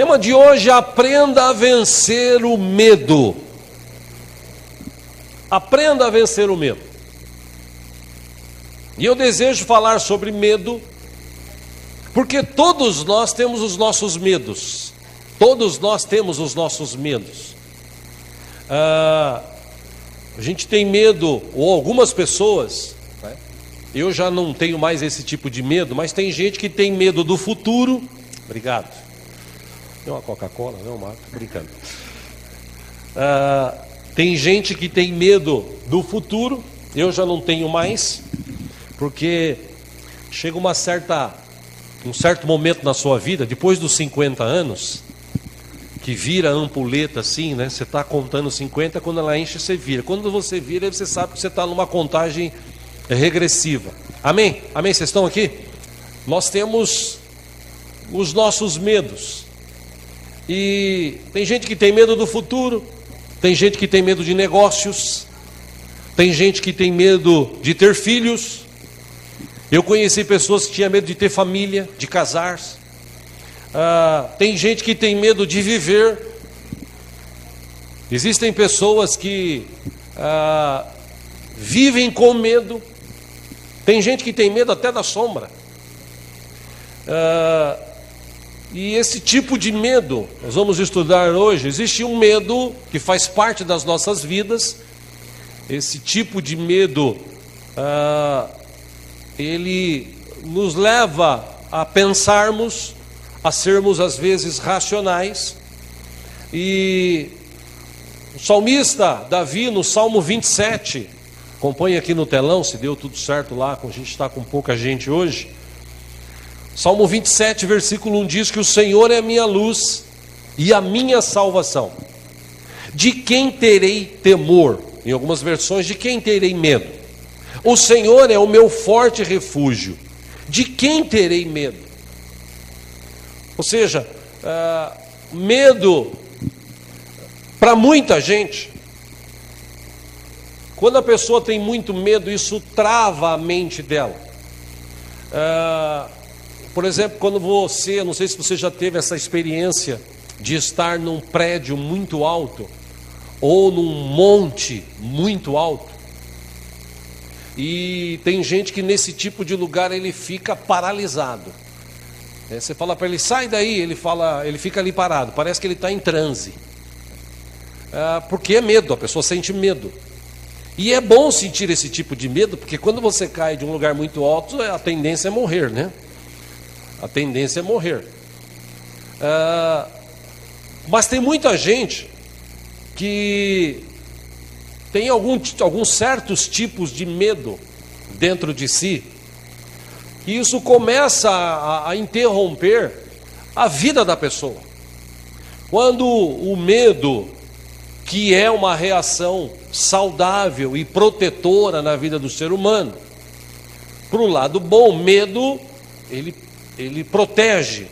Tema de hoje: aprenda a vencer o medo. Aprenda a vencer o medo. E eu desejo falar sobre medo, porque todos nós temos os nossos medos. Todos nós temos os nossos medos. Ah, a gente tem medo, ou algumas pessoas, né? eu já não tenho mais esse tipo de medo, mas tem gente que tem medo do futuro. Obrigado. Tem uma Coca-Cola, não, Marco? Brincando. Ah, tem gente que tem medo do futuro, eu já não tenho mais, porque chega uma certa, um certo momento na sua vida, depois dos 50 anos, que vira ampuleta assim, né? Você está contando 50, quando ela enche, você vira. Quando você vira, você sabe que você está numa contagem regressiva. Amém? Amém? Vocês estão aqui? Nós temos os nossos medos. E tem gente que tem medo do futuro, tem gente que tem medo de negócios, tem gente que tem medo de ter filhos. Eu conheci pessoas que tinham medo de ter família, de casar-se. Ah, tem gente que tem medo de viver. Existem pessoas que ah, vivem com medo. Tem gente que tem medo até da sombra. Ah, e esse tipo de medo, nós vamos estudar hoje. Existe um medo que faz parte das nossas vidas. Esse tipo de medo, ah, ele nos leva a pensarmos, a sermos às vezes racionais. E o salmista Davi, no Salmo 27, acompanhe aqui no telão, se deu tudo certo lá, a gente está com pouca gente hoje. Salmo 27, versículo 1 diz que o Senhor é a minha luz e a minha salvação. De quem terei temor? Em algumas versões, de quem terei medo? O Senhor é o meu forte refúgio. De quem terei medo? Ou seja, uh, medo para muita gente. Quando a pessoa tem muito medo, isso trava a mente dela. Uh, por exemplo, quando você, não sei se você já teve essa experiência de estar num prédio muito alto ou num monte muito alto. E tem gente que nesse tipo de lugar ele fica paralisado. É, você fala para ele, sai daí, ele fala, ele fica ali parado, parece que ele está em transe. É, porque é medo, a pessoa sente medo. E é bom sentir esse tipo de medo, porque quando você cai de um lugar muito alto, a tendência é morrer, né? A tendência é morrer. Ah, mas tem muita gente que tem algum, alguns certos tipos de medo dentro de si, e isso começa a, a interromper a vida da pessoa. Quando o medo, que é uma reação saudável e protetora na vida do ser humano, para o lado bom, medo, ele ele protege.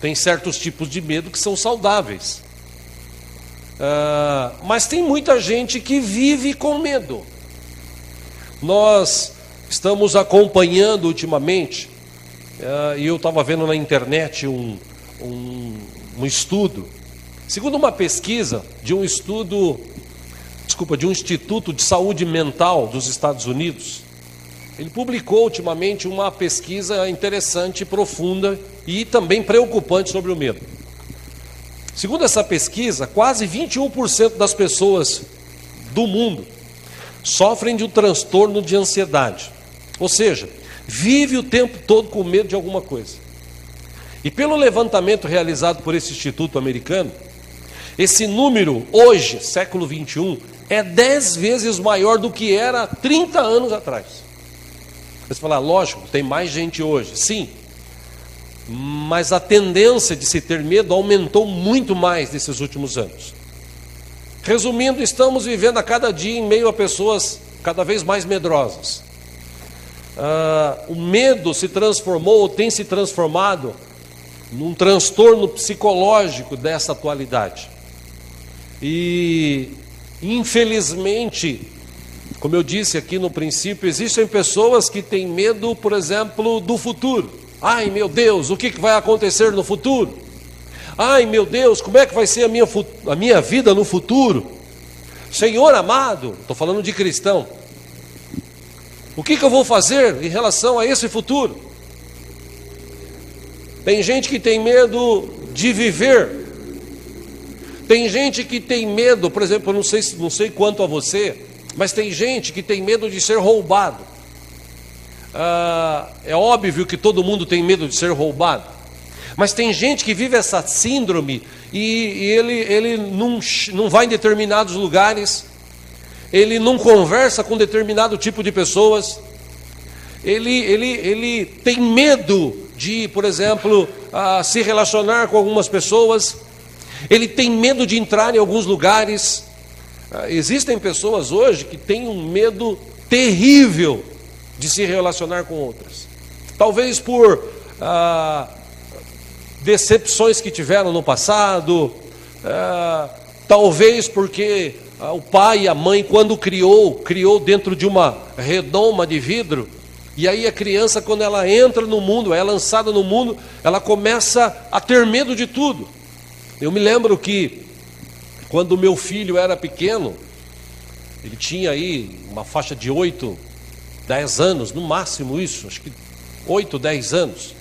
Tem certos tipos de medo que são saudáveis. Uh, mas tem muita gente que vive com medo. Nós estamos acompanhando ultimamente, uh, e eu estava vendo na internet um, um, um estudo, segundo uma pesquisa de um estudo, desculpa, de um Instituto de Saúde Mental dos Estados Unidos, ele publicou ultimamente uma pesquisa interessante, profunda e também preocupante sobre o medo. Segundo essa pesquisa, quase 21% das pessoas do mundo sofrem de um transtorno de ansiedade. Ou seja, vive o tempo todo com medo de alguma coisa. E pelo levantamento realizado por esse instituto americano, esse número hoje, século 21, é 10 vezes maior do que era 30 anos atrás. Você fala, lógico, tem mais gente hoje. Sim. Mas a tendência de se ter medo aumentou muito mais nesses últimos anos. Resumindo, estamos vivendo a cada dia em meio a pessoas cada vez mais medrosas. Ah, o medo se transformou, ou tem se transformado, num transtorno psicológico dessa atualidade. E, infelizmente, como eu disse aqui no princípio, existem pessoas que têm medo, por exemplo, do futuro. Ai meu Deus, o que vai acontecer no futuro? Ai meu Deus, como é que vai ser a minha, a minha vida no futuro? Senhor amado, estou falando de cristão, o que, que eu vou fazer em relação a esse futuro? Tem gente que tem medo de viver. Tem gente que tem medo, por exemplo, eu não sei, não sei quanto a você, mas tem gente que tem medo de ser roubado. Ah, é óbvio que todo mundo tem medo de ser roubado, mas tem gente que vive essa síndrome e, e ele, ele não, não vai em determinados lugares, ele não conversa com determinado tipo de pessoas, ele, ele, ele tem medo de, por exemplo, uh, se relacionar com algumas pessoas, ele tem medo de entrar em alguns lugares. Uh, existem pessoas hoje que têm um medo terrível de se relacionar com outras, talvez por uh, decepções que tiveram no passado, talvez porque o pai e a mãe, quando criou, criou dentro de uma redoma de vidro e aí a criança, quando ela entra no mundo, é lançada no mundo, ela começa a ter medo de tudo. Eu me lembro que quando meu filho era pequeno, ele tinha aí uma faixa de 8, 10 anos, no máximo isso, acho que 8, 10 anos.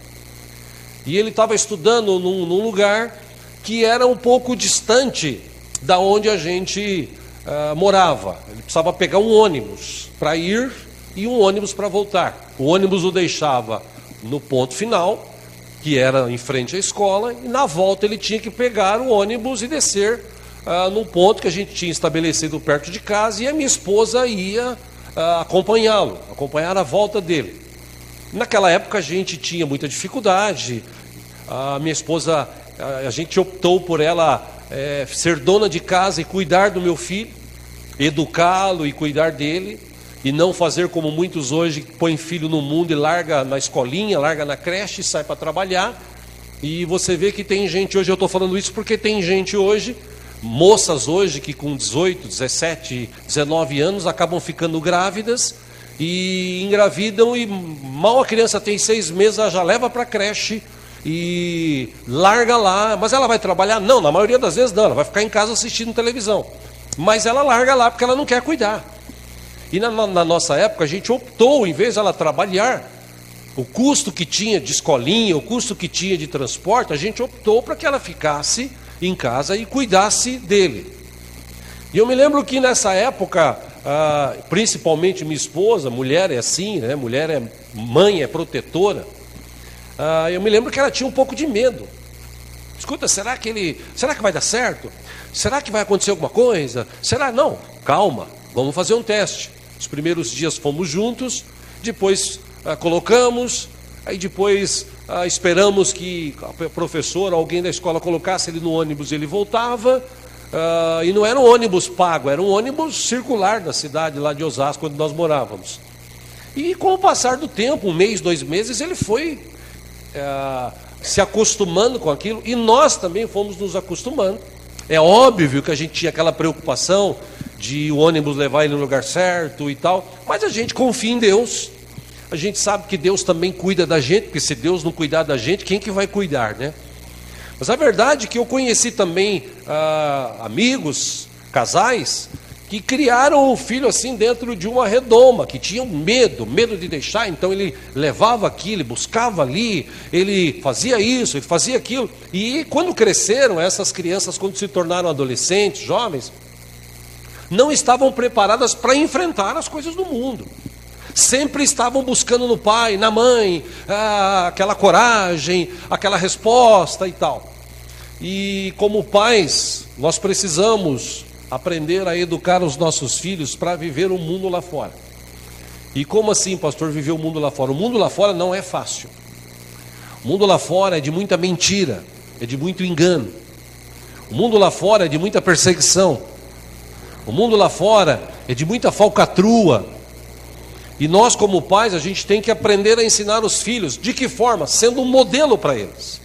E ele estava estudando num, num, lugar que era um pouco distante da onde a gente uh, morava. Ele precisava pegar um ônibus para ir e um ônibus para voltar. O ônibus o deixava no ponto final, que era em frente à escola, e na volta ele tinha que pegar o ônibus e descer ah, num ponto que a gente tinha estabelecido perto de casa, e a minha esposa ia ah, acompanhá-lo, acompanhar a volta dele. Naquela época a gente tinha muita dificuldade, a minha esposa, a gente optou por ela é, ser dona de casa e cuidar do meu filho, educá-lo e cuidar dele e não fazer como muitos hoje põem filho no mundo e larga na escolinha, larga na creche e sai para trabalhar. E você vê que tem gente hoje, eu estou falando isso porque tem gente hoje, moças hoje que com 18, 17, 19 anos acabam ficando grávidas e engravidam e mal a criança tem seis meses, ela já leva para a creche e larga lá, mas ela vai trabalhar? Não, na maioria das vezes não, ela vai ficar em casa assistindo televisão. Mas ela larga lá porque ela não quer cuidar. E na, na, nossa época a gente optou, em vez de ela trabalhar, o custo que tinha de escolinha, o custo que tinha de transporte, a gente optou para que ela ficasse em casa e cuidasse dele. E eu me lembro que nessa época, ah, principalmente minha esposa, mulher é assim, né? mulher é mãe, é protetora. Ah, eu me lembro que ela tinha um pouco de medo. Escuta, será que ele, será que vai dar certo? Será que vai acontecer alguma coisa? Será não? Calma, vamos fazer um teste. Os primeiros dias fomos juntos, depois ah, colocamos, aí depois ah, esperamos que a professora, alguém da escola colocasse ele no ônibus, ele voltava. Ah, e não era um ônibus pago, era um ônibus circular da cidade lá de Osasco, onde nós morávamos. E com o passar do tempo, um mês, dois meses, ele foi ah, se acostumando com aquilo e nós também fomos nos acostumando. É óbvio que a gente tinha aquela preocupação de o ônibus levar ele no lugar certo e tal, mas a gente confia em Deus. A gente sabe que Deus também cuida da gente, porque se Deus não cuidar da gente, quem que vai cuidar, né? Mas a verdade é que eu conheci também ah, amigos, casais, que criaram o filho assim dentro de uma redoma, que tinham medo, medo de deixar, então ele levava aquilo, ele buscava ali, ele fazia isso, ele fazia aquilo. E quando cresceram, essas crianças, quando se tornaram adolescentes, jovens, não estavam preparadas para enfrentar as coisas do mundo. Sempre estavam buscando no pai, na mãe, ah, aquela coragem, aquela resposta e tal. E como pais, nós precisamos aprender a educar os nossos filhos para viver o mundo lá fora. E como assim, pastor, viver o mundo lá fora? O mundo lá fora não é fácil. O mundo lá fora é de muita mentira, é de muito engano. O mundo lá fora é de muita perseguição. O mundo lá fora é de muita falcatrua. E nós, como pais, a gente tem que aprender a ensinar os filhos. De que forma? Sendo um modelo para eles.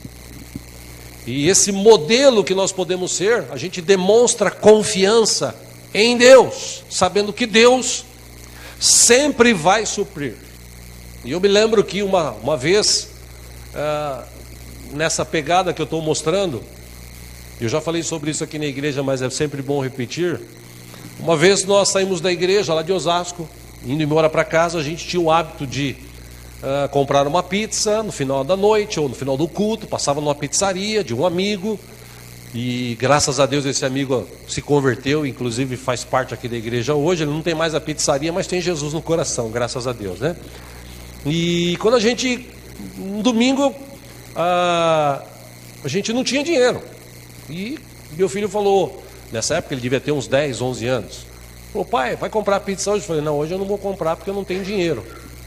E esse modelo que nós podemos ser, a gente demonstra confiança em Deus, sabendo que Deus sempre vai suprir. E eu me lembro que uma, uma vez, ah, nessa pegada que eu estou mostrando, Eu já falei sobre isso aqui na igreja, mas é sempre bom repetir. Uma vez nós saímos da igreja lá de Osasco, indo embora para casa, a gente tinha o hábito de uh, comprar uma pizza no final da noite ou no final do culto, passava numa pizzaria de um amigo, e graças a Deus esse amigo se converteu, inclusive faz parte aqui da igreja hoje. Ele não tem mais a pizzaria, mas tem Jesus no coração, graças a Deus, né? E quando a gente, no domingo, a, a gente não tinha dinheiro. E meu filho falou, nessa época ele devia ter uns 10, 11 anos. Falou, pai, vai comprar pizza hoje? Eu falei, não, hoje eu não vou comprar porque eu não tenho dinheiro.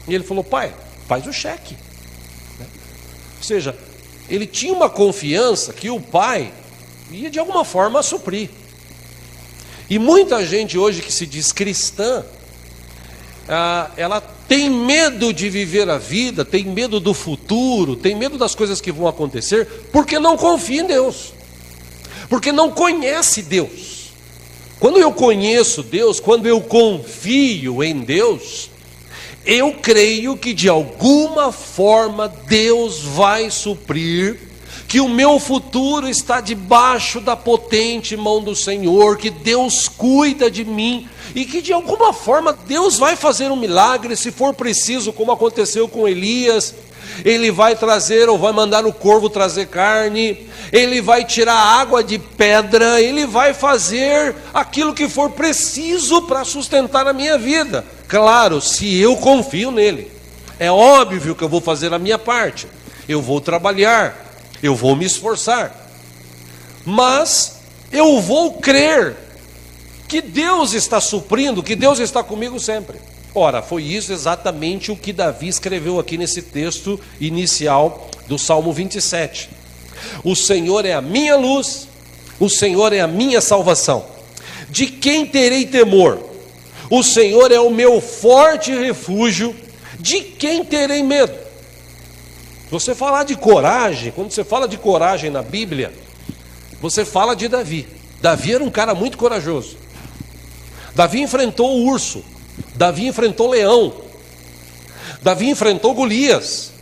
E ele falou, pai, faz o cheque. Ou seja, ele tinha uma confiança que o pai ia de alguma forma suprir. E muita gente hoje que se diz cristã, ah, ela tem medo de viver a vida, tem medo do futuro, tem medo das coisas que vão acontecer, porque não confia em Deus, porque não conhece Deus. Quando eu conheço Deus, quando eu confio em Deus, eu creio que de alguma forma Deus vai suprir que o meu futuro está debaixo da potente mão do Senhor, que Deus cuida de mim e que de alguma forma Deus vai fazer um milagre, se for preciso, como aconteceu com Elias. Ele vai trazer ou vai mandar o corvo trazer carne, ele vai tirar água de pedra, ele vai fazer aquilo que for preciso para sustentar a minha vida. Claro, se eu confio nele. É óbvio que eu vou fazer a minha parte. Eu vou trabalhar, eu vou me esforçar, mas eu vou crer que Deus está suprindo, que Deus está comigo sempre. Ora, foi isso exatamente o que Davi escreveu aqui nesse texto inicial do Salmo 27. O Senhor é a minha luz, o Senhor é a minha salvação. De quem terei temor? O Senhor é o meu forte refúgio, de quem terei medo? Você falar de coragem, quando você fala de coragem na Bíblia, você fala de Davi. Davi era um cara muito corajoso. Davi enfrentou o urso. Davi enfrentou leão. Davi enfrentou Golias.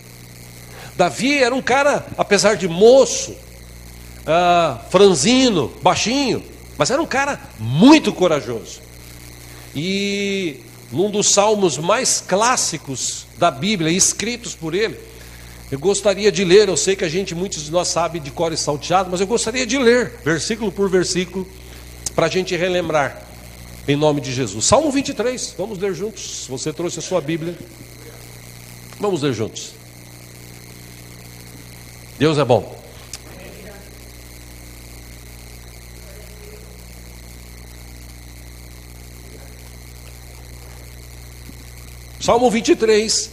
Davi era um cara, apesar de moço, ah, franzino, baixinho, mas era um cara muito corajoso. E num dos salmos mais clássicos da Bíblia, escritos por ele, eu gostaria de ler, eu sei que a gente, muitos de nós sabe de cor e salteado, mas eu gostaria de ler, versículo por versículo, para a gente relembrar, em nome de Jesus. Salmo 23, vamos ler juntos. Você trouxe a sua Bíblia, vamos ler juntos. Deus é bom. Salmo 23,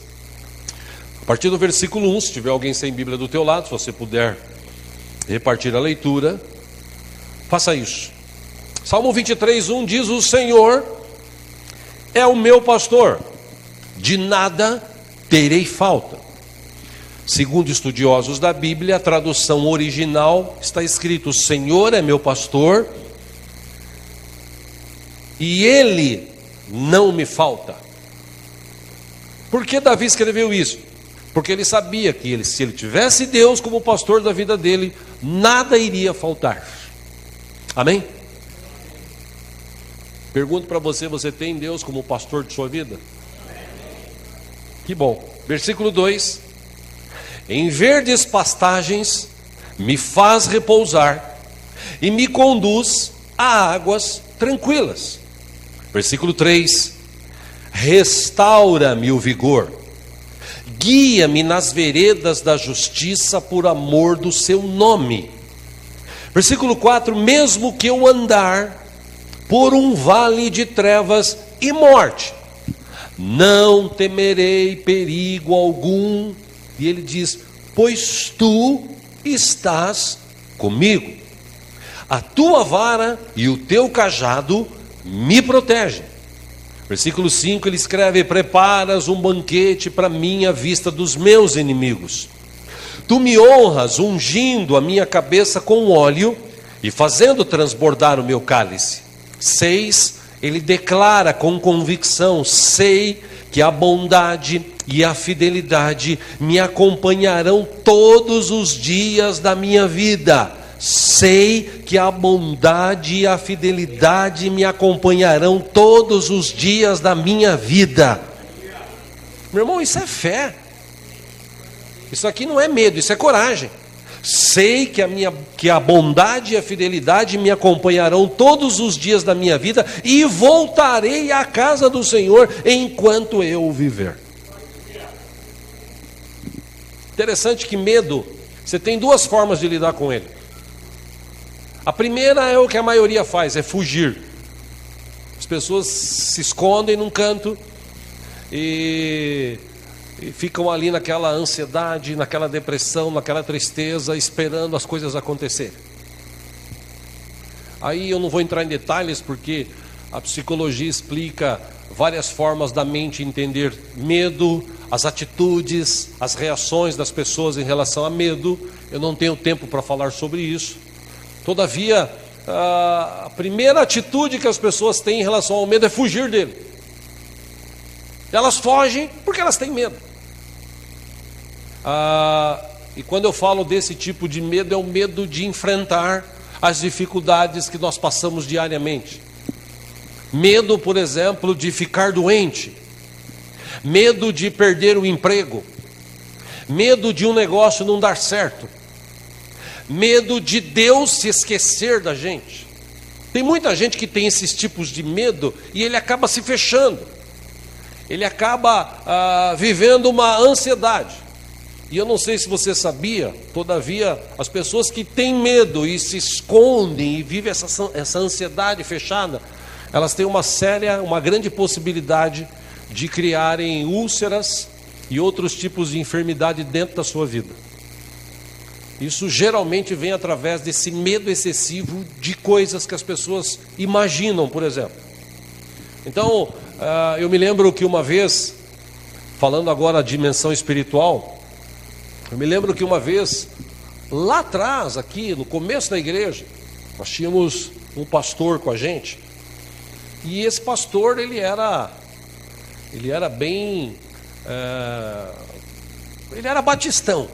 partir do versículo 1, se tiver alguém sem Bíblia do teu lado, se você puder repartir a leitura, faça isso. Salmo 23, 1 diz: O Senhor é o meu pastor, de nada terei falta. Segundo estudiosos da Bíblia, a tradução original está escrito: O Senhor é meu pastor e ele não me falta. Por que Davi escreveu isso? Porque ele sabia que ele, se ele tivesse Deus como pastor da vida dele, nada iria faltar. Amém? Pergunto para você: você tem Deus como pastor de sua vida? Que bom. Versículo 2: Em verdes pastagens me faz repousar e me conduz a águas tranquilas. Versículo 3: Restaura-me o vigor guia-me nas veredas da justiça por amor do seu nome. Versículo 4: Mesmo que eu andar por um vale de trevas e morte, não temerei perigo algum. E ele diz: Pois tu estás comigo. A tua vara e o teu cajado me protegem. Versículo 5 ele escreve: Preparas um banquete para mim à vista dos meus inimigos. Tu me honras ungindo a minha cabeça com óleo e fazendo transbordar o meu cálice. 6. Ele declara com convicção: Sei que a bondade e a fidelidade me acompanharão todos os dias da minha vida sei que a bondade e a fidelidade me acompanharão todos os dias da minha vida. Meu irmão, isso é fé. Isso aqui não é medo, isso é coragem. Sei que a, minha, que a bondade e a fidelidade me acompanharão todos os dias da minha vida e voltarei à casa do Senhor enquanto eu viver. Interessante que medo, você tem duas formas de lidar com ele. A primeira é o que a maioria faz, é fugir. As pessoas se escondem num canto e e ficam ali naquela ansiedade, naquela depressão, naquela tristeza, esperando as coisas acontecerem. Aí eu não vou entrar em detalhes porque a psicologia explica várias formas da mente entender medo, as atitudes, as reações das pessoas em relação a medo. Eu não tenho tempo para falar sobre isso. Todavia, a primeira atitude que as pessoas têm em relação ao medo é fugir dele. Elas fogem porque elas têm medo. Ah, e quando eu falo desse tipo de medo, é o medo de enfrentar as dificuldades que nós passamos diariamente. Medo, por exemplo, de ficar doente, medo de perder o emprego, medo de um negócio não dar certo, medo de Deus se esquecer da gente. Tem muita gente que tem esses tipos de medo e ele acaba se fechando, ele acaba ah, vivendo uma ansiedade. E eu não sei se você sabia, todavia, as pessoas que têm medo e se escondem e vivem essa, essa ansiedade fechada, elas têm uma séria, uma grande possibilidade de criarem úlceras e outros tipos de enfermidade dentro da sua vida. Isso geralmente vem através desse medo excessivo de coisas que as pessoas imaginam, por exemplo. Então, ah, eu me lembro que uma vez, falando agora de dimensão espiritual, eu me lembro que uma vez, lá atrás, aqui no começo da igreja, nós tínhamos um pastor com a gente. E esse pastor, ele era, ele era bem, é, ele era batistão,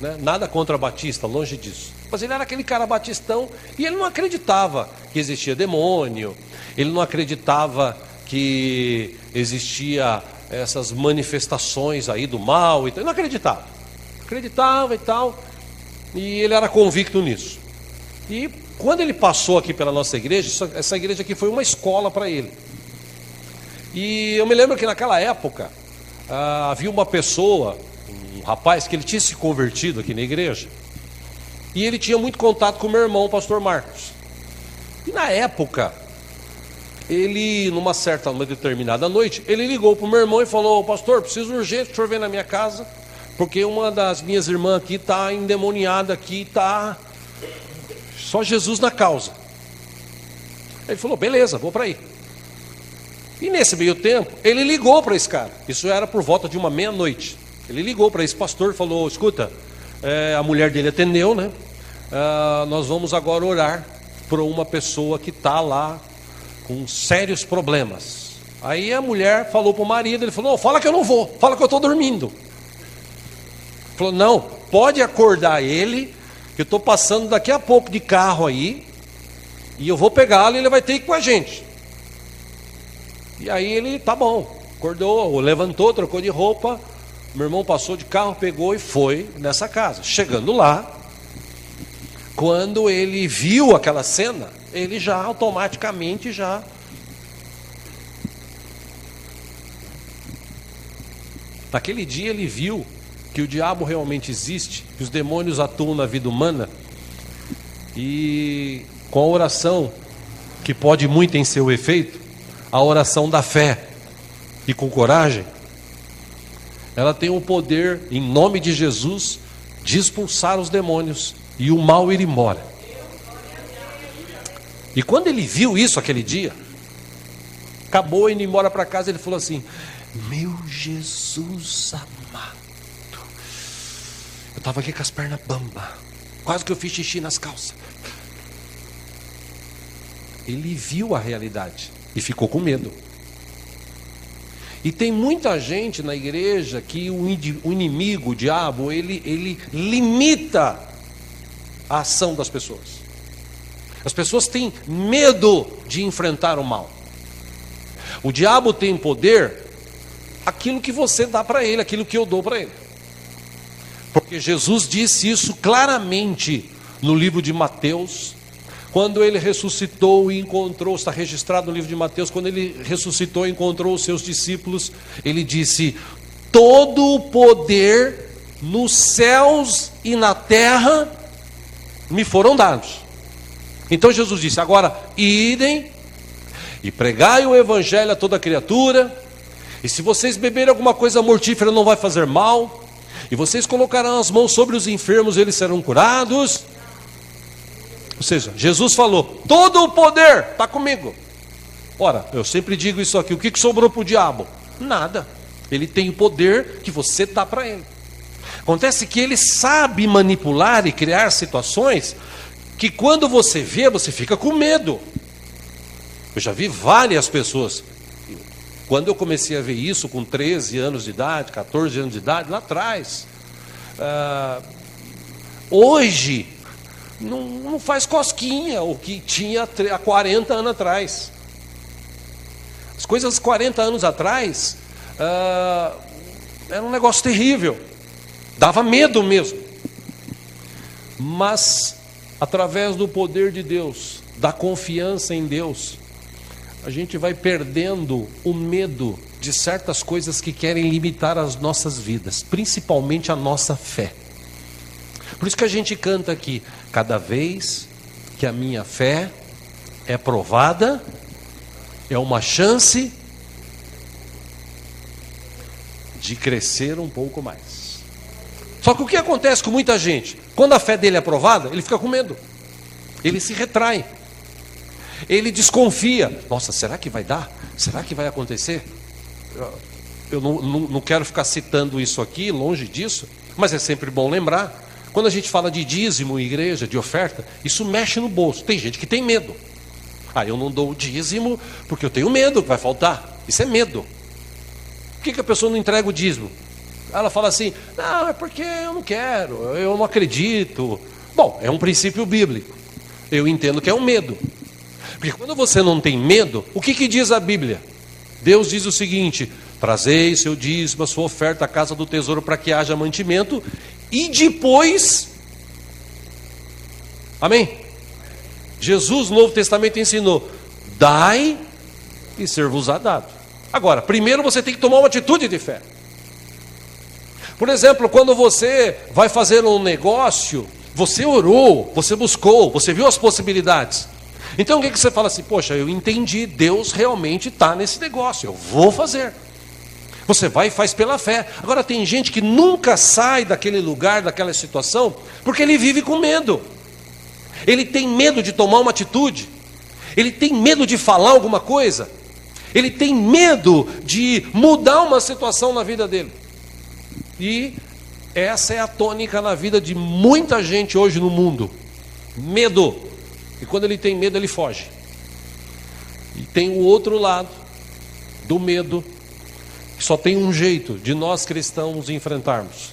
né? nada contra batista, longe disso. Mas ele era aquele cara batistão e ele não acreditava que existia demônio, ele não acreditava que existia essas manifestações aí do mal, então ele não acreditava acreditava e tal, e ele era convicto nisso. E quando ele passou aqui pela nossa igreja, essa igreja aqui foi uma escola para ele. E eu me lembro que naquela época ah, havia uma pessoa, um rapaz, que ele tinha se convertido aqui na igreja, e ele tinha muito contato com meu irmão, o pastor Marcos. E na época, ele, numa certa, numa determinada noite, ele ligou para o meu irmão e falou: Pastor, preciso urgente, o senhor vem na minha casa porque uma das minhas irmãs aqui está endemoniada aqui, está só Jesus na causa. Ele falou, beleza, vou para aí. E nesse meio tempo, ele ligou para esse cara. Isso era por volta de uma meia-noite. Ele ligou para esse pastor e falou: escuta, é, a mulher dele atendeu, né? É, nós vamos agora orar por uma pessoa que está lá com sérios problemas. Aí a mulher falou para o marido: ele falou, fala que eu não vou, fala que eu estou dormindo. Falou: não, pode acordar ele, que eu estou passando daqui a pouco de carro aí, e eu vou pegá-lo e ele vai ter que ir com a gente. E aí ele, tá bom, acordou, levantou, trocou de roupa. Meu irmão passou de carro, pegou e foi nessa casa. Chegando lá, quando ele viu aquela cena, ele já automaticamente já Naquele dia ele viu que o diabo realmente existe, que os demônios atuam na vida humana, e com a oração, que pode muito em seu efeito, a oração da fé e com coragem, ela tem o poder, em nome de Jesus, de expulsar os demônios e o mal ir embora. E quando ele viu isso aquele dia, acabou indo embora para casa, ele falou assim: Meu Jesus amado. Eu estava aqui com as pernas bamba. Quase que eu fiz xixi nas calças. Ele viu a realidade e ficou com medo. E tem muita gente na igreja que o inimigo, o diabo, ele, ele limita a ação das pessoas. As pessoas têm medo de enfrentar o mal. O diabo tem poder aquilo que você dá para ele, aquilo que eu dou para ele. Porque Jesus disse isso claramente no livro de Mateus, quando ele ressuscitou e encontrou, está registrado no livro de Mateus, quando ele ressuscitou e encontrou os seus discípulos, ele disse: Todo o poder nos céus e na terra me foram dados. Então Jesus disse: Agora idem e pregai o evangelho a toda criatura, e se vocês beberem alguma coisa mortífera, não vai fazer mal, e vocês colocarão as mãos sobre os enfermos, eles serão curados. Ou seja, Jesus falou: todo o poder está comigo. Ora, eu sempre digo isso aqui: o que, que sobrou para o diabo? Nada. Ele tem o poder que você dá para ele. Acontece que ele sabe manipular e criar situações que quando você vê, você fica com medo. Eu já vi várias pessoas. Quando eu comecei a ver isso com 13 anos de idade, 14 anos de idade, lá atrás. Ah, hoje, não, não faz cosquinha o que tinha há 40 anos atrás. As coisas 40 anos atrás ah, era um negócio terrível, dava medo mesmo. Mas, através do poder de Deus, da confiança em Deus, a gente vai perdendo o medo de certas coisas que querem limitar as nossas vidas, principalmente a nossa fé. Por isso que a gente canta aqui: cada vez que a minha fé é provada, é uma chance de crescer um pouco mais. Só que o que acontece com muita gente? Quando a fé dele é provada, ele fica com medo, ele se retrai, ele desconfia: nossa, será que vai dar? Será que vai acontecer? Eu não, não, não quero ficar citando isso aqui, longe disso, mas é sempre bom lembrar quando a gente fala de dízimo, igreja, de oferta, isso mexe no bolso. Tem gente que tem medo. Ah, eu não dou o dízimo porque eu tenho medo que vai faltar. Isso é medo. Por que, que a pessoa não entrega o dízimo? Ela fala assim: não, é porque eu não quero, eu não acredito. Bom, é um princípio bíblico. Eu entendo que é um medo. Porque quando você não tem medo, o que, que diz a Bíblia? Deus diz o seguinte: trazei seu dízimo, a sua oferta à casa do tesouro para que haja mantimento, e depois. Amém? Jesus, no Novo Testamento, ensinou: dai e ser-vos-á dado. Agora, primeiro você tem que tomar uma atitude de fé. Por exemplo, quando você vai fazer um negócio, você orou, você buscou, você viu as possibilidades. Então o que, que você fala assim? Poxa, eu entendi, Deus realmente está nesse negócio, eu vou fazer. Você vai e faz pela fé. Agora tem gente que nunca sai daquele lugar, daquela situação, porque ele vive com medo. Ele tem medo de tomar uma atitude. Ele tem medo de falar alguma coisa. Ele tem medo de mudar uma situação na vida dele. E essa é a tônica na vida de muita gente hoje no mundo. Medo. E quando ele tem medo, ele foge. E tem o outro lado do medo, só tem um jeito de nós cristãos enfrentarmos: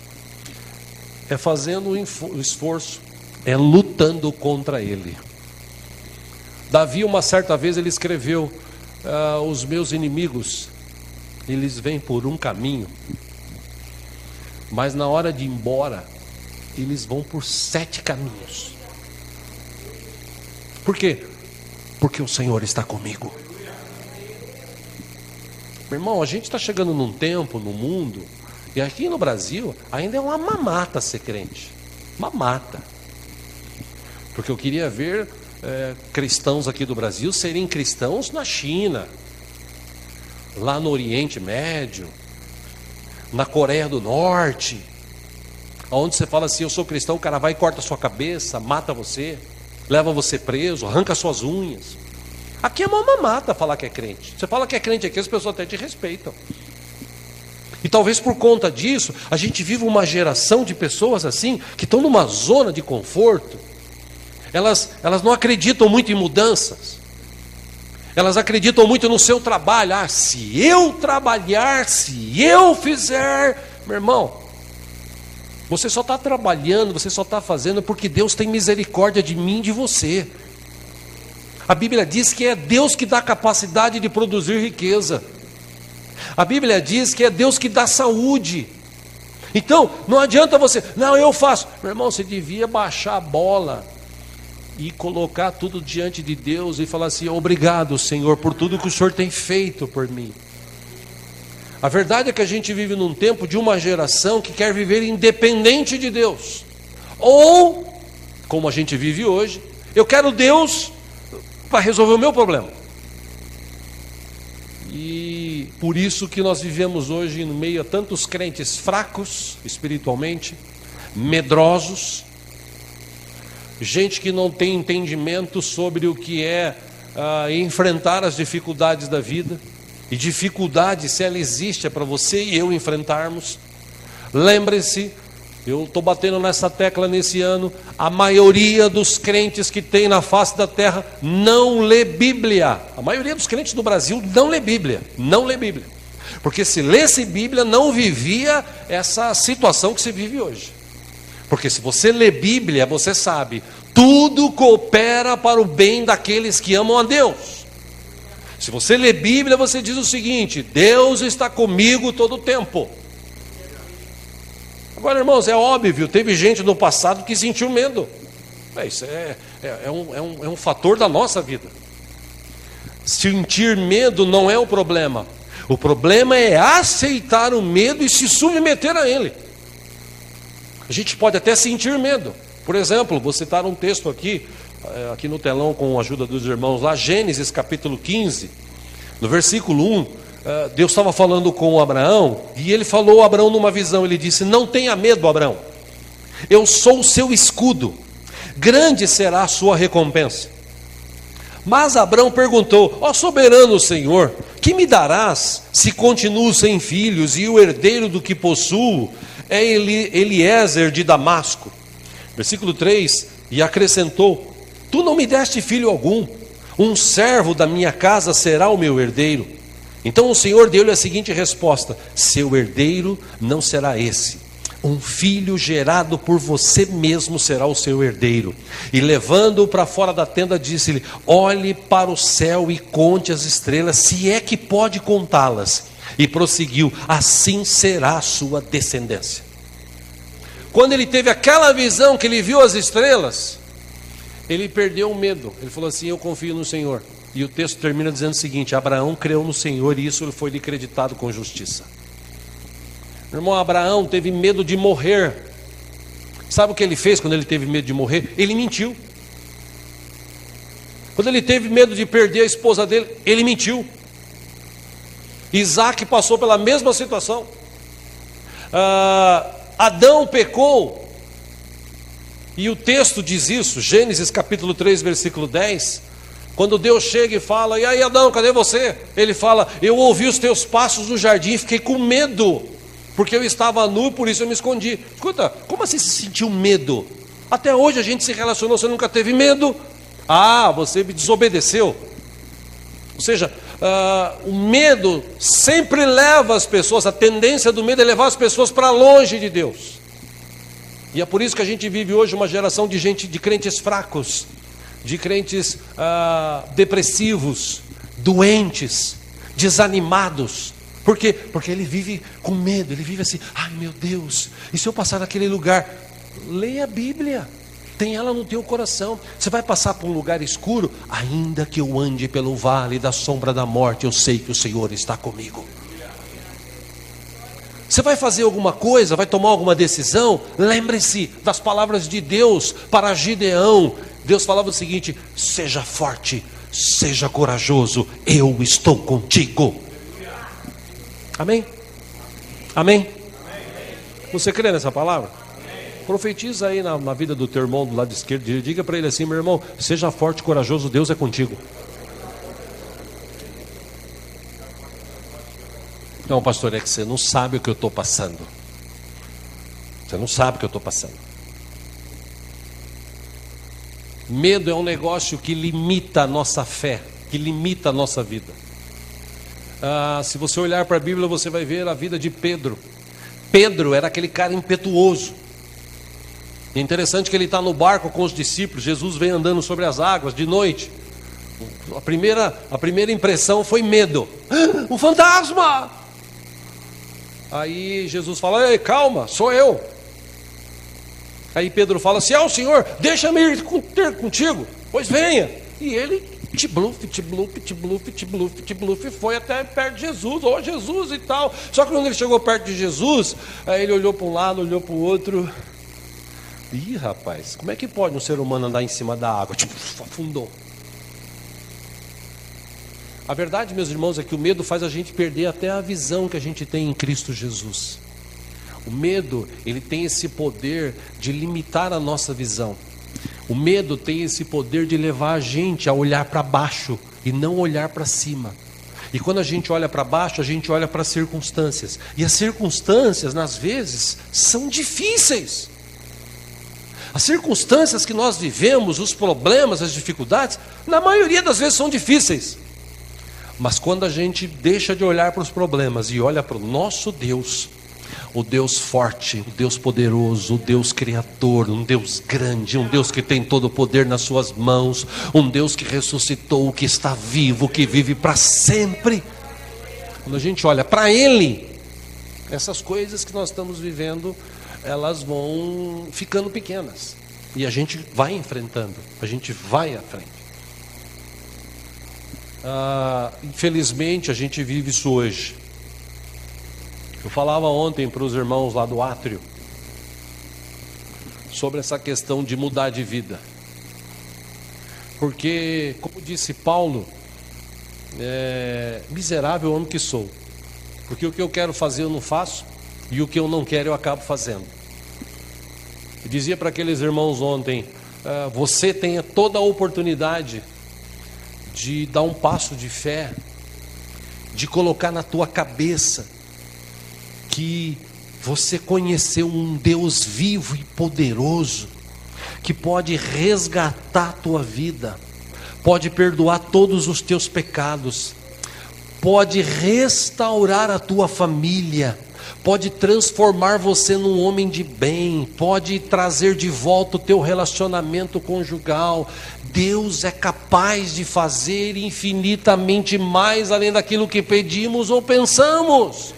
é fazendo o esforço, é lutando contra ele. Davi, uma certa vez, ele escreveu: ah, Os meus inimigos, eles vêm por um caminho, mas na hora de ir embora, eles vão por sete caminhos. Por quê? Porque o Senhor está comigo. Meu irmão, a gente está chegando num tempo, no mundo, e aqui no Brasil ainda é uma mamata ser crente. Mamata. Porque eu queria ver é, cristãos aqui do Brasil serem cristãos na China, lá no Oriente Médio, na Coreia do Norte, onde você fala assim: Eu sou cristão, o cara vai e corta a sua cabeça, mata você, leva você preso, arranca suas unhas. Aqui é uma mamata falar que é crente. Você fala que é crente aqui, as pessoas até te respeitam. E talvez por conta disso, a gente vive uma geração de pessoas assim, que estão numa zona de conforto. Elas, elas não acreditam muito em mudanças. Elas acreditam muito no seu trabalho. Ah, se eu trabalhar, se eu fizer. Meu irmão, você só está trabalhando, você só está fazendo porque Deus tem misericórdia de mim e de você. A Bíblia diz que é Deus que dá capacidade de produzir riqueza. A Bíblia diz que é Deus que dá saúde. Então, não adianta você, não, eu faço. Meu irmão, você devia baixar a bola e colocar tudo diante de Deus e falar assim: obrigado, Senhor, por tudo que o Senhor tem feito por mim. A verdade é que a gente vive num tempo de uma geração que quer viver independente de Deus. Ou, como a gente vive hoje, eu quero Deus para resolver o meu problema. E por isso que nós vivemos hoje no meio a tantos crentes fracos espiritualmente, medrosos, gente que não tem entendimento sobre o que é uh, enfrentar as dificuldades da vida. E dificuldade, se ela existe, é para você e eu enfrentarmos. Lembre-se, eu estou batendo nessa tecla nesse ano, a maioria dos crentes que tem na face da terra não lê Bíblia. A maioria dos crentes do Brasil não lê Bíblia, não lê Bíblia. Porque se lesse Bíblia, não vivia essa situação que se vive hoje. Porque se você lê Bíblia, você sabe, tudo coopera para o bem daqueles que amam a Deus. Se você lê Bíblia, você diz o seguinte: Deus está comigo todo o tempo. Agora, irmãos, é óbvio, teve gente no passado que sentiu medo. É, isso é, é, é, um, é, um, é um fator da nossa vida. Sentir medo não é o problema. O problema é aceitar o medo e se submeter a ele. A gente pode até sentir medo. Por exemplo, vou citar um texto aqui, aqui no telão com a ajuda dos irmãos lá, Gênesis capítulo 15, no versículo 1. Ah, Deus estava falando com Abraão e ele falou a Abraão numa visão. Ele disse: Não tenha medo, Abraão, eu sou o seu escudo, grande será a sua recompensa. Mas Abraão perguntou: Ó soberano Senhor, que me darás se continuo sem filhos e o herdeiro do que possuo é Eliezer de Damasco? Versículo 3: E acrescentou: Tu não me deste filho algum, um servo da minha casa será o meu herdeiro. Então o Senhor deu-lhe a seguinte resposta: Seu herdeiro não será esse. Um filho gerado por você mesmo será o seu herdeiro. E levando-o para fora da tenda, disse-lhe: Olhe para o céu e conte as estrelas, se é que pode contá-las. E prosseguiu: Assim será a sua descendência. Quando ele teve aquela visão que ele viu as estrelas, ele perdeu o medo. Ele falou assim: Eu confio no Senhor. E o texto termina dizendo o seguinte: Abraão creu no Senhor e isso foi lhe creditado com justiça. Meu irmão, Abraão teve medo de morrer. Sabe o que ele fez quando ele teve medo de morrer? Ele mentiu. Quando ele teve medo de perder a esposa dele, ele mentiu. Isaac passou pela mesma situação. Ah, Adão pecou, e o texto diz isso, Gênesis capítulo 3, versículo 10. Quando Deus chega e fala, e aí Adão, cadê você? Ele fala, eu ouvi os teus passos no jardim e fiquei com medo, porque eu estava nu, por isso eu me escondi. Escuta, como assim se sentiu medo? Até hoje a gente se relacionou, você nunca teve medo? Ah, você me desobedeceu. Ou seja, uh, o medo sempre leva as pessoas, a tendência do medo é levar as pessoas para longe de Deus. E é por isso que a gente vive hoje uma geração de gente, de crentes fracos, de crentes ah, depressivos, doentes, desanimados. Por quê? Porque ele vive com medo, ele vive assim, ai meu Deus, e se eu passar naquele lugar? Leia a Bíblia, tem ela no teu coração. Você vai passar por um lugar escuro, ainda que eu ande pelo vale da sombra da morte, eu sei que o Senhor está comigo. Você vai fazer alguma coisa, vai tomar alguma decisão? Lembre-se das palavras de Deus para Gideão: Deus falava o seguinte: seja forte, seja corajoso, eu estou contigo. Amém? Amém? Você crê nessa palavra? Profetiza aí na, na, vida do teu irmão do lado esquerdo, diga para ele assim, meu irmão, seja forte, corajoso, Deus é contigo. Não, pastor, é que você não sabe o que eu estou passando. Você não sabe o que eu estou passando. Medo é um negócio que limita a nossa fé, que limita a nossa vida. Ah, se você olhar para a Bíblia, você vai ver a vida de Pedro. Pedro era aquele cara impetuoso. É interessante que ele está no barco com os discípulos. Jesus vem andando sobre as águas de noite. A primeira, a primeira impressão foi medo. O fantasma! Aí Jesus fala: Ei, calma, sou eu. Aí Pedro fala: Se é o Senhor, deixa-me ir ter contigo, pois venha. E ele, tibluff, tibluff, tibluff, tibluff, tibluff, foi até perto de Jesus, ô oh, Jesus e tal. Só que quando ele chegou perto de Jesus, aí ele olhou para um lado, olhou para o outro. Ih, rapaz, como é que pode um ser humano andar em cima da água? Tipo, afundou. A verdade, meus irmãos, é que o medo faz a gente perder até a visão que a gente tem em Cristo Jesus. O medo, ele tem esse poder de limitar a nossa visão. O medo tem esse poder de levar a gente a olhar para baixo e não olhar para cima. E quando a gente olha para baixo, a gente olha para as circunstâncias. E as circunstâncias, às vezes, são difíceis. As circunstâncias que nós vivemos, os problemas, as dificuldades, na maioria das vezes são difíceis. Mas quando a gente deixa de olhar para os problemas e olha para o nosso Deus, o Deus forte, o Deus poderoso, o Deus criador, um Deus grande, um Deus que tem todo o poder nas suas mãos, um Deus que ressuscitou, que está vivo, que vive para sempre. Quando a gente olha para Ele, essas coisas que nós estamos vivendo, elas vão ficando pequenas. E a gente vai enfrentando, a gente vai à frente. Ah, infelizmente, a gente vive isso hoje. Eu falava ontem para os irmãos lá do Átrio sobre essa questão de mudar de vida. Porque, como disse Paulo, é, miserável homem que sou. Porque o que eu quero fazer eu não faço, e o que eu não quero eu acabo fazendo. Eu dizia para aqueles irmãos ontem: ah, você tenha toda a oportunidade de dar um passo de fé, de colocar na tua cabeça que você conheceu um Deus vivo e poderoso, que pode resgatar a tua vida, pode perdoar todos os teus pecados, pode restaurar a tua família, pode transformar você num homem de bem, pode trazer de volta o teu relacionamento conjugal. Deus é capaz de fazer infinitamente mais além daquilo que pedimos ou pensamos.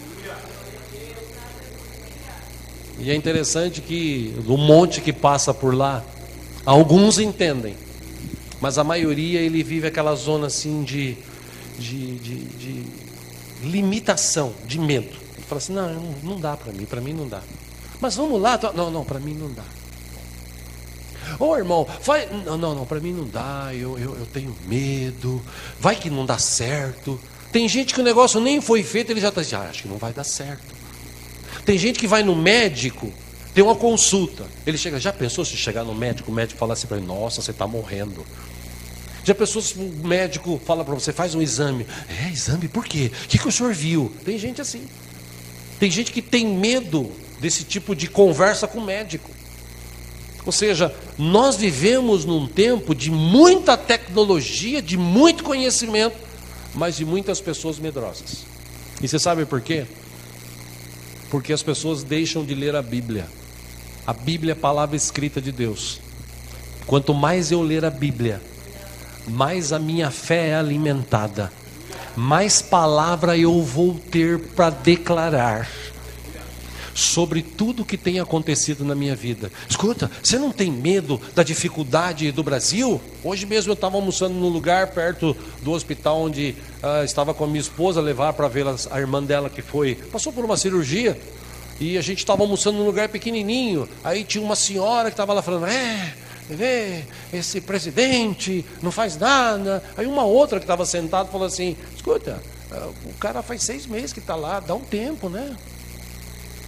E é interessante que do monte que passa por lá, alguns entendem, mas a maioria ele vive aquela zona assim de, de, de, de limitação, de medo. Fala assim: não, não dá para mim, para mim não dá. Mas vamos lá, não, não, para mim não dá. Ô oh, irmão, faz. Não, não, não, para mim não dá, eu, eu, eu tenho medo, vai que não dá certo. Tem gente que o negócio nem foi feito, ele já está dizendo, ah, acho que não vai dar certo. Tem gente que vai no médico, tem uma consulta. Ele chega, já pensou se chegar no médico, o médico falar assim para ele, nossa, você está morrendo. Já pensou se o médico fala para você, faz um exame. É, exame, por quê? O que, que o senhor viu? Tem gente assim. Tem gente que tem medo desse tipo de conversa com o médico. Ou seja, nós vivemos num tempo de muita tecnologia, de muito conhecimento, mas de muitas pessoas medrosas. E você sabe por quê? Porque as pessoas deixam de ler a Bíblia. A Bíblia é a palavra escrita de Deus. Quanto mais eu ler a Bíblia, mais a minha fé é alimentada mais palavra eu vou ter para declarar sobre tudo que tem acontecido na minha vida. Escuta, você não tem medo da dificuldade do Brasil? Hoje mesmo eu estava almoçando num lugar perto do hospital onde uh, estava com a minha esposa, levar para ver a irmã dela que foi, passou por uma cirurgia. E a gente estava almoçando num lugar pequenininho. Aí tinha uma senhora que estava lá falando: É, vê, esse presidente não faz nada. Aí uma outra que estava sentada falou assim: escuta, ah, o cara faz seis meses que está lá, dá um tempo, né?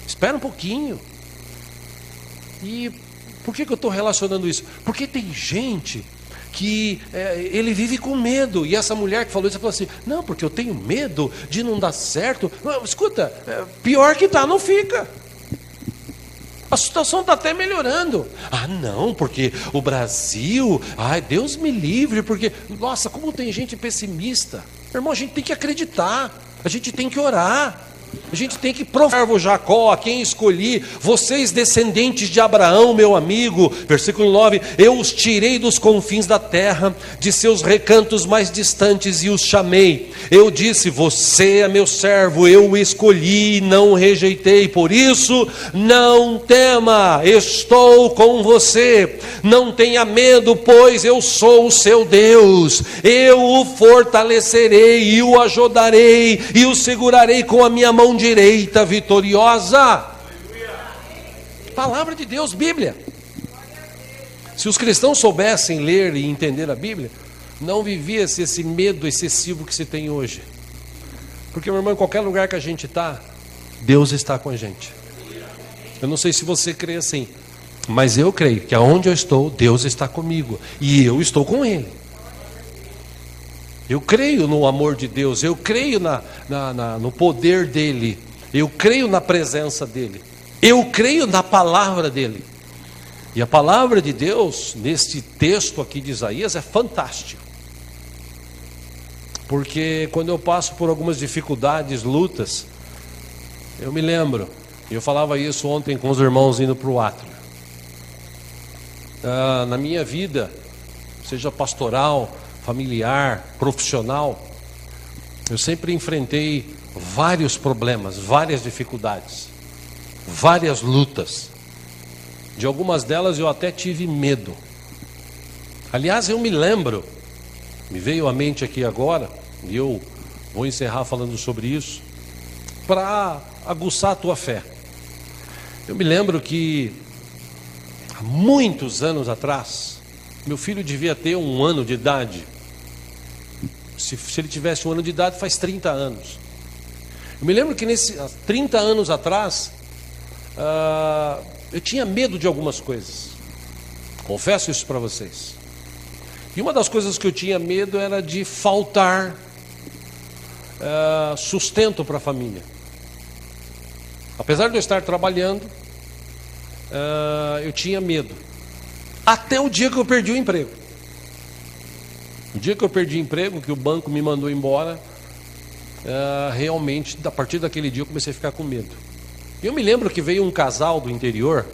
Espera um pouquinho. E por que, que eu estou relacionando isso? Porque tem gente que é, ele vive com medo. E essa mulher que falou isso, falou assim: Não, porque eu tenho medo de não dar certo. Não, escuta, é, pior que tá, não fica. A situação está até melhorando. Ah, não, porque o Brasil, ai, Deus me livre, porque, nossa, como tem gente pessimista. Irmão, a gente tem que acreditar, a gente tem que orar. A gente tem que provar Jacó, a quem escolhi, vocês descendentes de Abraão, meu amigo. Versículo 9: Eu os tirei dos confins da terra, de seus recantos mais distantes e os chamei. Eu disse: Você é meu servo, eu o escolhi e não o rejeitei. Por isso, não tema, estou com você. Não tenha medo, pois eu sou o seu Deus. Eu o fortalecerei e o ajudarei e o segurarei com a minha mão direita vitoriosa. Palavra de Deus, Bíblia. Se os cristãos soubessem ler e entender a Bíblia, não vivia-se esse medo excessivo que se tem hoje. Porque, meu irmão, em qualquer lugar que a gente está, Deus está com a gente. Eu não sei se você crê assim, mas eu creio que aonde eu estou, Deus está comigo e eu estou com Ele. Eu creio no amor de Deus, eu creio na, na, na, no poder dEle, eu creio na presença dEle, eu creio na palavra dEle. E a palavra de Deus, neste texto aqui de Isaías, é fantástico. Porque quando eu passo por algumas dificuldades, lutas, eu me lembro, eu falava isso ontem com os irmãos indo para o átrio. Ah, na minha vida, seja pastoral, familiar, profissional, eu sempre enfrentei vários problemas, várias dificuldades, várias lutas. De algumas delas eu até tive medo. Aliás, eu me lembro, me veio à mente aqui agora, e eu vou encerrar falando sobre isso, para aguçar a tua fé. Eu me lembro que há muitos anos atrás, meu filho devia ter um ano de idade. Se, se ele tivesse um ano de idade, faz 30 anos. Eu me lembro que nesses 30 anos atrás, uh, eu tinha medo de algumas coisas. Confesso isso para vocês. E uma das coisas que eu tinha medo era de faltar uh, sustento para a família. Apesar de eu estar trabalhando, uh, eu tinha medo. Até o dia que eu perdi o emprego. O dia que eu perdi emprego, que o banco me mandou embora, uh, realmente, a partir daquele dia eu comecei a ficar com medo. Eu me lembro que veio um casal do interior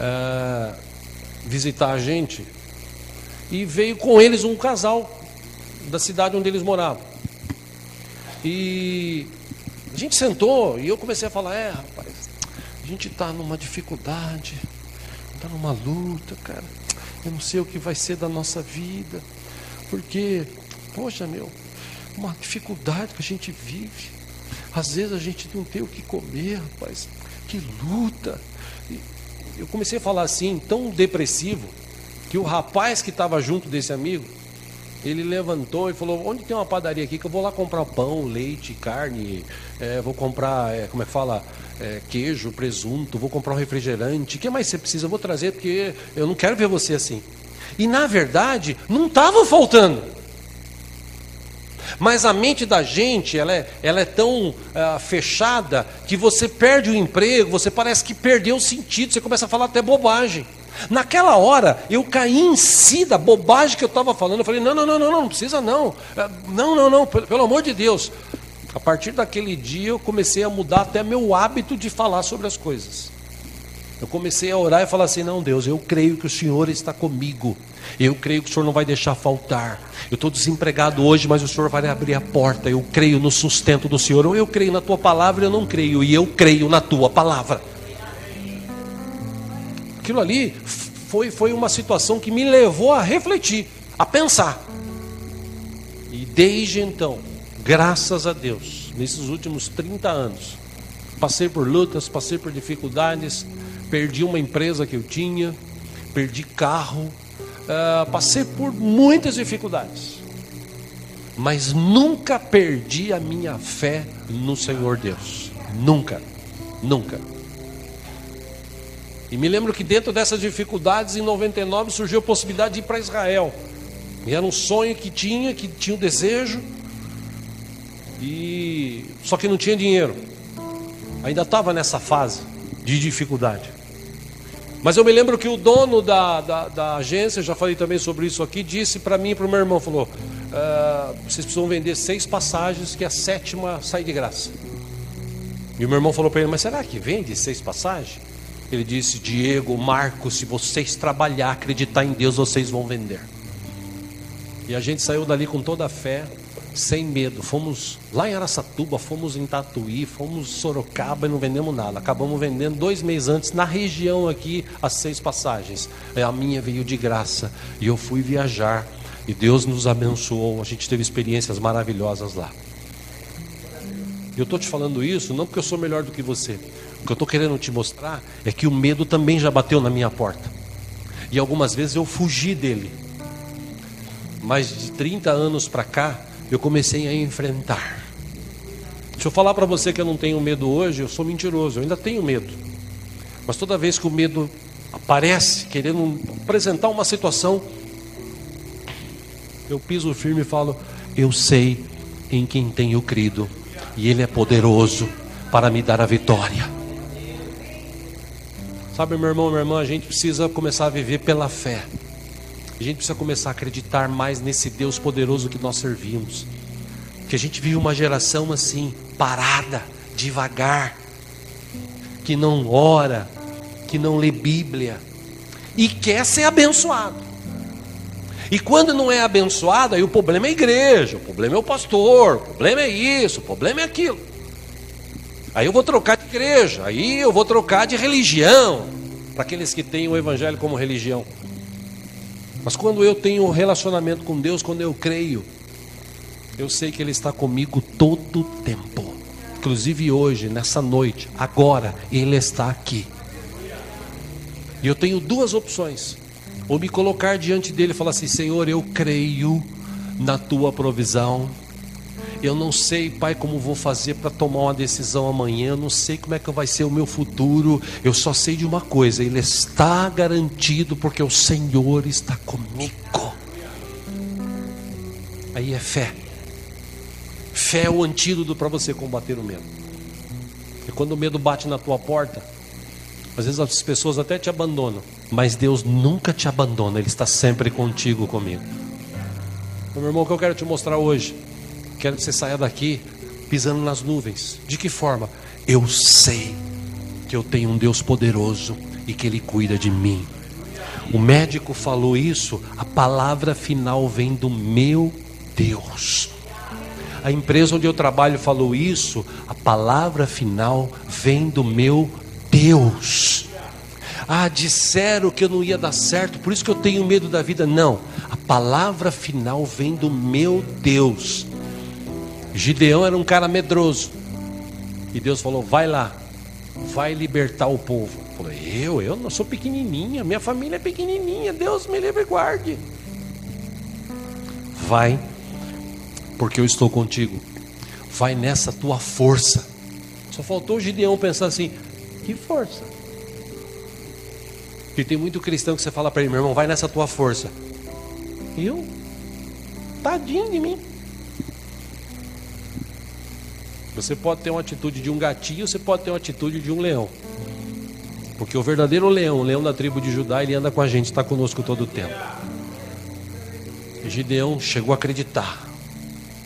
uh, visitar a gente e veio com eles um casal da cidade onde eles moravam. E a gente sentou e eu comecei a falar: é, rapaz, a gente está numa dificuldade, está numa luta, cara. Eu não sei o que vai ser da nossa vida. Porque, poxa, meu, uma dificuldade que a gente vive. Às vezes a gente não tem o que comer, rapaz. Que luta. Eu comecei a falar assim, tão depressivo, que o rapaz que estava junto desse amigo, ele levantou e falou: Onde tem uma padaria aqui que eu vou lá comprar pão, leite, carne, é, vou comprar, é, como é que fala? É, queijo, presunto, vou comprar um refrigerante. O que mais você precisa? Eu vou trazer porque eu não quero ver você assim. E na verdade, não estava faltando. Mas a mente da gente, ela é, ela é tão uh, fechada que você perde o emprego, você parece que perdeu o sentido, você começa a falar até bobagem. Naquela hora, eu caí em si da bobagem que eu estava falando. Eu falei: não, não, não, não, não, precisa não. Eh, não, não, não, pelo, pelo amor de Deus. A partir daquele dia, eu comecei a mudar até meu hábito de falar sobre as coisas. Eu comecei a orar e falar assim: não, Deus, eu creio que o Senhor está comigo. Eu creio que o Senhor não vai deixar faltar. Eu estou desempregado hoje, mas o Senhor vai abrir a porta. Eu creio no sustento do Senhor. Ou eu creio na tua palavra, eu não creio. E eu creio na tua palavra. Aquilo ali foi, foi uma situação que me levou a refletir, a pensar. E desde então, graças a Deus, nesses últimos 30 anos, passei por lutas, passei por dificuldades perdi uma empresa que eu tinha, perdi carro, uh, passei por muitas dificuldades, mas nunca perdi a minha fé no Senhor Deus, nunca, nunca. E me lembro que dentro dessas dificuldades, em 99 surgiu a possibilidade de ir para Israel. E era um sonho que tinha, que tinha um desejo, e só que não tinha dinheiro. Ainda estava nessa fase de dificuldade. Mas eu me lembro que o dono da, da, da agência, já falei também sobre isso aqui, disse para mim e para o meu irmão, falou, ah, vocês precisam vender seis passagens que a sétima sai de graça. E o meu irmão falou para ele: Mas será que vende seis passagens? Ele disse: Diego, Marcos, se vocês trabalhar, acreditar em Deus, vocês vão vender. E a gente saiu dali com toda a fé, sem medo. Fomos lá em Araçatuba, fomos em Tatuí, fomos em Sorocaba e não vendemos nada. Acabamos vendendo dois meses antes, na região aqui, as seis passagens. A minha veio de graça e eu fui viajar. E Deus nos abençoou. A gente teve experiências maravilhosas lá. Eu estou te falando isso não porque eu sou melhor do que você. O que eu estou querendo te mostrar é que o medo também já bateu na minha porta. E algumas vezes eu fugi dele. Mas de 30 anos para cá, eu comecei a enfrentar. Se eu falar para você que eu não tenho medo hoje, eu sou mentiroso, eu ainda tenho medo. Mas toda vez que o medo aparece, querendo apresentar uma situação, eu piso firme e falo: Eu sei em quem tenho crido, e Ele é poderoso para me dar a vitória. Sabe, meu irmão, minha irmã, a gente precisa começar a viver pela fé. A gente precisa começar a acreditar mais nesse Deus poderoso que nós servimos. Que a gente vive uma geração assim, parada, devagar, que não ora, que não lê Bíblia e quer ser abençoado. E quando não é abençoado, aí o problema é a igreja, o problema é o pastor, o problema é isso, o problema é aquilo. Aí eu vou trocar de igreja, aí eu vou trocar de religião, para aqueles que têm o evangelho como religião. Mas quando eu tenho um relacionamento com Deus, quando eu creio, eu sei que Ele está comigo todo o tempo. Inclusive hoje, nessa noite, agora, Ele está aqui. E eu tenho duas opções: ou me colocar diante dele e falar assim: Senhor, eu creio na tua provisão, eu não sei, Pai, como vou fazer para tomar uma decisão amanhã. Eu não sei como é que vai ser o meu futuro. Eu só sei de uma coisa: Ele está garantido porque o Senhor está comigo. Aí é fé. Fé é o antídoto para você combater o medo. E quando o medo bate na tua porta, às vezes as pessoas até te abandonam, mas Deus nunca te abandona, Ele está sempre contigo, comigo. Meu irmão, o que eu quero te mostrar hoje Quero que você saia daqui pisando nas nuvens. De que forma? Eu sei que eu tenho um Deus poderoso e que Ele cuida de mim. O médico falou isso, a palavra final vem do meu Deus. A empresa onde eu trabalho falou isso, a palavra final vem do meu Deus. Ah, disseram que eu não ia dar certo, por isso que eu tenho medo da vida. Não, a palavra final vem do meu Deus. Gideão era um cara medroso. E Deus falou: vai lá, vai libertar o povo. Falou, eu, eu não sou pequenininha, minha família é pequenininha, Deus me livre e guarde. Vai, porque eu estou contigo. Vai nessa tua força. Só faltou Gideão pensar assim: que força? Porque tem muito cristão que você fala para ele, meu irmão, vai nessa tua força. Eu? Tadinho de mim. Você pode ter uma atitude de um gatinho, você pode ter uma atitude de um leão. Porque o verdadeiro leão, o leão da tribo de Judá, ele anda com a gente, está conosco todo o tempo. Gideão chegou a acreditar.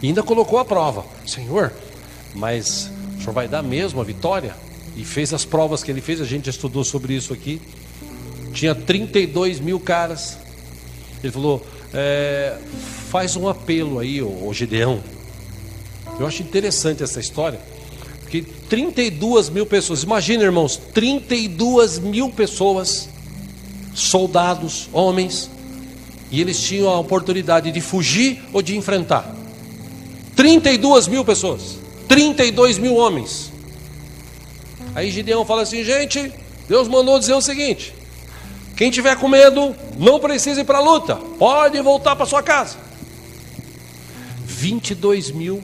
E ainda colocou a prova: Senhor, mas o senhor vai dar mesmo a vitória? E fez as provas que ele fez, a gente estudou sobre isso aqui. Tinha 32 mil caras. Ele falou: é, faz um apelo aí, ô, Gideão eu acho interessante essa história, porque 32 mil pessoas, imagina irmãos, 32 mil pessoas, soldados, homens, e eles tinham a oportunidade de fugir ou de enfrentar. 32 mil pessoas, 32 mil homens. Aí Gideão fala assim: gente, Deus mandou dizer o seguinte: quem tiver com medo, não precisa ir para a luta, pode voltar para sua casa. 22 mil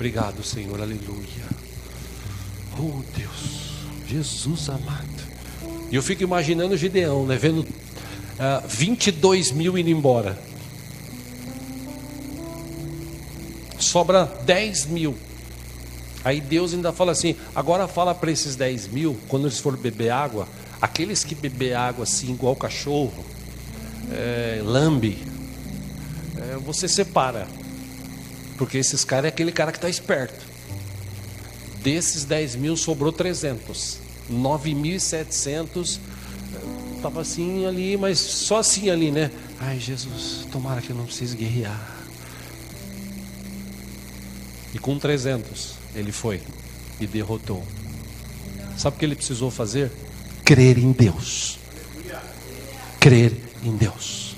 Obrigado, Senhor, aleluia. Oh Deus, Jesus amado. E eu fico imaginando Gideão, né, vendo uh, ah, 22 mil indo embora. Sobra 10 mil. Aí Deus ainda fala assim: agora fala para esses 10 mil, quando eles forem beber água, aqueles que beber água assim, igual cachorro, é, lambe, é, você separa porque esses caras é aquele cara que está esperto. Desses 10 mil sobrou 300. 9.700 estava assim ali, mas só assim ali, né? Ai, Jesus, tomara que eu não precise guerrear. E com 300 ele foi e derrotou. Sabe o que ele precisou fazer? Crer em Deus. Crer em Deus.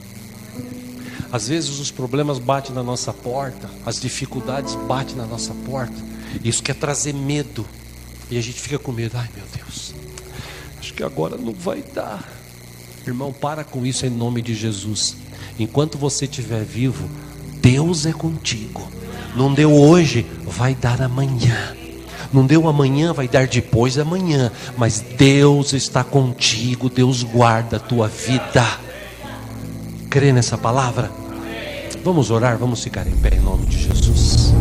Às vezes os problemas batem na nossa porta, as dificuldades batem na nossa porta. Isso quer trazer medo. E a gente fica com medo. Ai meu Deus, acho que agora não vai dar. Irmão, para com isso em nome de Jesus. Enquanto você estiver vivo, Deus é contigo. Não deu hoje, vai dar amanhã. Não deu amanhã, vai dar depois amanhã. Mas Deus está contigo, Deus guarda a tua vida. Crê nessa palavra? Vamos orar, vamos ficar em pé em nome de Jesus.